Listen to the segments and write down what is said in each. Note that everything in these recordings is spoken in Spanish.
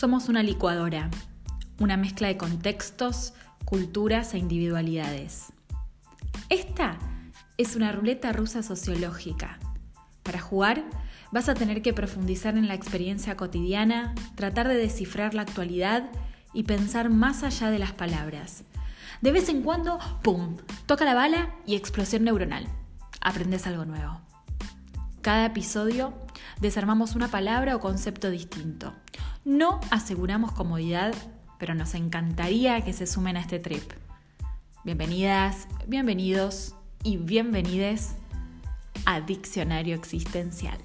Somos una licuadora, una mezcla de contextos, culturas e individualidades. Esta es una ruleta rusa sociológica. Para jugar vas a tener que profundizar en la experiencia cotidiana, tratar de descifrar la actualidad y pensar más allá de las palabras. De vez en cuando, ¡pum!, toca la bala y explosión neuronal. Aprendes algo nuevo. Cada episodio desarmamos una palabra o concepto distinto. No aseguramos comodidad, pero nos encantaría que se sumen a este trip. Bienvenidas, bienvenidos y bienvenides a Diccionario Existencial.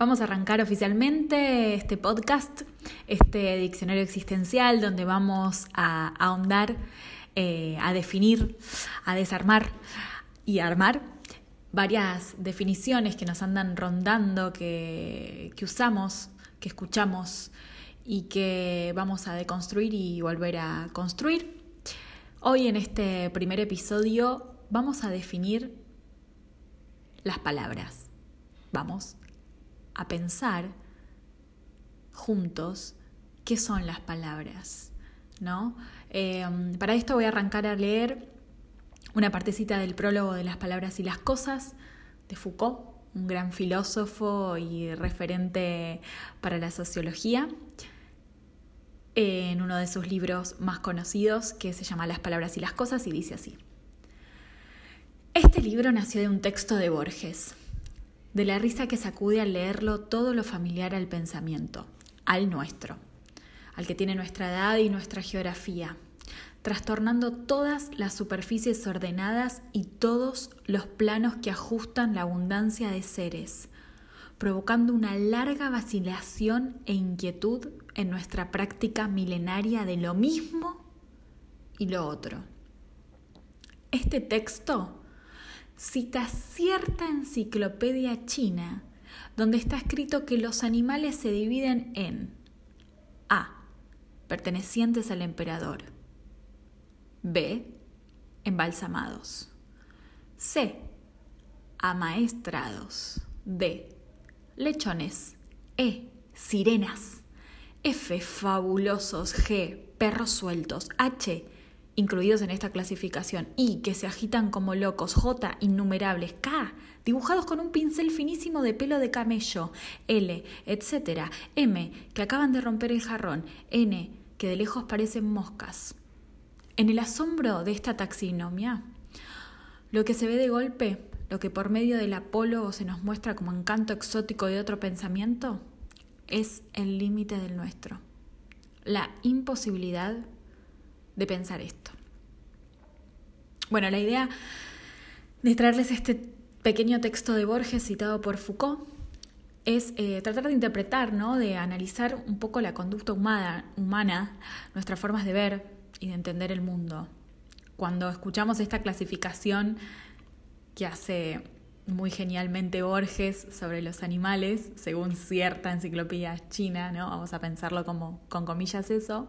Vamos a arrancar oficialmente este podcast, este diccionario existencial, donde vamos a ahondar, eh, a definir, a desarmar y armar varias definiciones que nos andan rondando, que, que usamos, que escuchamos y que vamos a deconstruir y volver a construir. Hoy en este primer episodio vamos a definir las palabras. Vamos a pensar juntos qué son las palabras, ¿no? Em, para esto voy a arrancar a leer una partecita del prólogo de las palabras y las cosas de Foucault, un gran filósofo y referente para la sociología, en uno de sus libros más conocidos que se llama Las palabras y las cosas y dice así. Este libro nació de un texto de Borges, de la risa que sacude al leerlo todo lo familiar al pensamiento, al nuestro, al que tiene nuestra edad y nuestra geografía, trastornando todas las superficies ordenadas y todos los planos que ajustan la abundancia de seres, provocando una larga vacilación e inquietud en nuestra práctica milenaria de lo mismo y lo otro. Este texto cita cierta enciclopedia china donde está escrito que los animales se dividen en A. pertenecientes al emperador, B. embalsamados, C. amaestrados, D. lechones, E. sirenas, F. fabulosos, G. perros sueltos, H. Incluidos en esta clasificación, y que se agitan como locos, J, innumerables, K, dibujados con un pincel finísimo de pelo de camello, L, etc., M, que acaban de romper el jarrón, N, que de lejos parecen moscas. En el asombro de esta taxinomia, lo que se ve de golpe, lo que por medio del apólogo se nos muestra como encanto exótico de otro pensamiento, es el límite del nuestro, la imposibilidad de pensar esto. Bueno, la idea de traerles este pequeño texto de Borges citado por Foucault es eh, tratar de interpretar, ¿no? de analizar un poco la conducta humana, humana, nuestras formas de ver y de entender el mundo. Cuando escuchamos esta clasificación que hace muy genialmente Borges sobre los animales, según cierta enciclopedia china, ¿no? vamos a pensarlo como con comillas eso,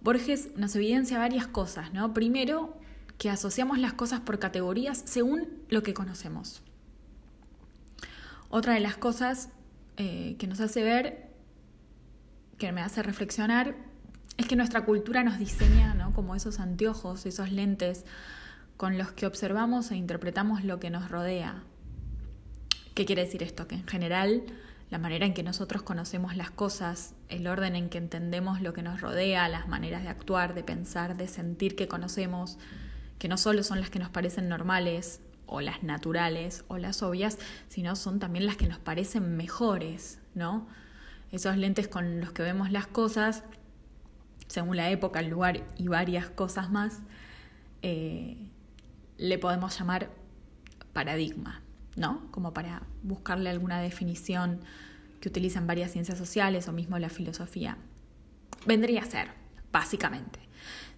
Borges nos evidencia varias cosas, ¿no? Primero, que asociamos las cosas por categorías según lo que conocemos. Otra de las cosas eh, que nos hace ver, que me hace reflexionar, es que nuestra cultura nos diseña ¿no? como esos anteojos, esos lentes con los que observamos e interpretamos lo que nos rodea. ¿Qué quiere decir esto? Que en general la manera en que nosotros conocemos las cosas, el orden en que entendemos lo que nos rodea, las maneras de actuar, de pensar, de sentir que conocemos, que no solo son las que nos parecen normales o las naturales o las obvias, sino son también las que nos parecen mejores, ¿no? Esos lentes con los que vemos las cosas, según la época, el lugar y varias cosas más, eh, le podemos llamar paradigma. ¿no? Como para buscarle alguna definición que utilizan varias ciencias sociales o mismo la filosofía. Vendría a ser, básicamente.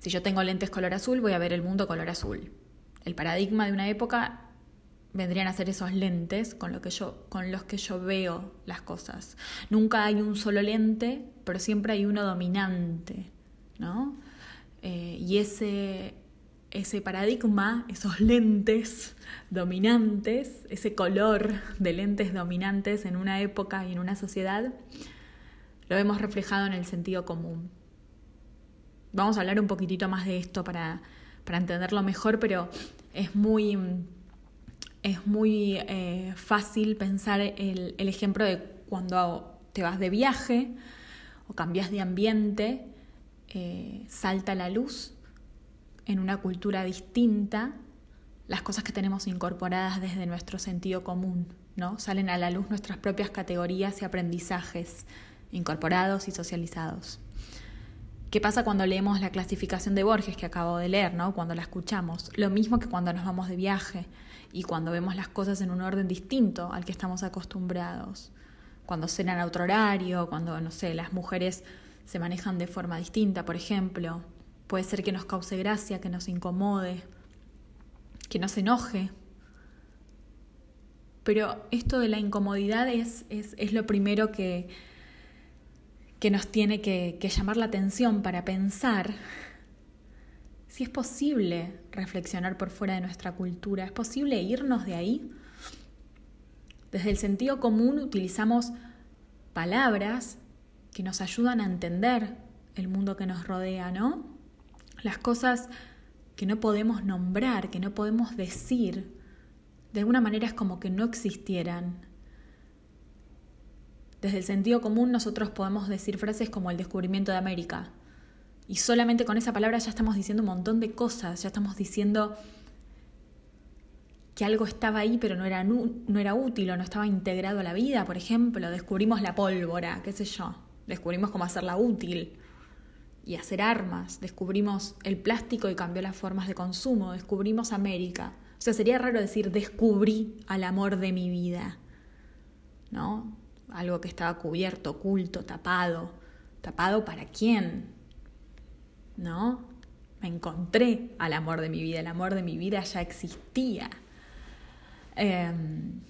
Si yo tengo lentes color azul, voy a ver el mundo color azul. El paradigma de una época vendrían a ser esos lentes con, lo que yo, con los que yo veo las cosas. Nunca hay un solo lente, pero siempre hay uno dominante, ¿no? Eh, y ese ese paradigma, esos lentes dominantes, ese color de lentes dominantes en una época y en una sociedad, lo vemos reflejado en el sentido común. Vamos a hablar un poquitito más de esto para, para entenderlo mejor, pero es muy, es muy eh, fácil pensar el, el ejemplo de cuando te vas de viaje o cambias de ambiente, eh, salta la luz en una cultura distinta las cosas que tenemos incorporadas desde nuestro sentido común, ¿no? Salen a la luz nuestras propias categorías y aprendizajes incorporados y socializados. ¿Qué pasa cuando leemos la clasificación de Borges que acabo de leer, ¿no? Cuando la escuchamos. Lo mismo que cuando nos vamos de viaje y cuando vemos las cosas en un orden distinto al que estamos acostumbrados. Cuando cenan a otro horario, cuando, no sé, las mujeres se manejan de forma distinta, por ejemplo. Puede ser que nos cause gracia, que nos incomode, que nos enoje. Pero esto de la incomodidad es, es lo primero que, que nos tiene que, llamar la atención para pensar si es posible reflexionar por fuera de nuestra cultura, es posible irnos de ahí. Desde el sentido común utilizamos palabras que nos ayudan a entender el mundo que nos rodea, ¿no? Las cosas que no podemos nombrar, que no podemos decir, de alguna manera es como que no existieran. Desde el sentido común nosotros podemos decir frases como el descubrimiento de América. Y solamente con esa palabra ya estamos diciendo un montón de cosas, ya estamos diciendo que algo estaba ahí pero no era, no era útil o no estaba integrado a la vida, por ejemplo, descubrimos la pólvora, qué sé yo, descubrimos cómo hacerla útil y hacer armas, descubrimos el plástico y cambió las formas de consumo, descubrimos América. O sea, sería raro decir descubrí al amor de mi vida, ¿no? Algo que estaba cubierto, oculto, tapado. ¿Tapado para quién? ¿No? Me encontré al amor de mi vida, el amor de mi vida ya existía. Em,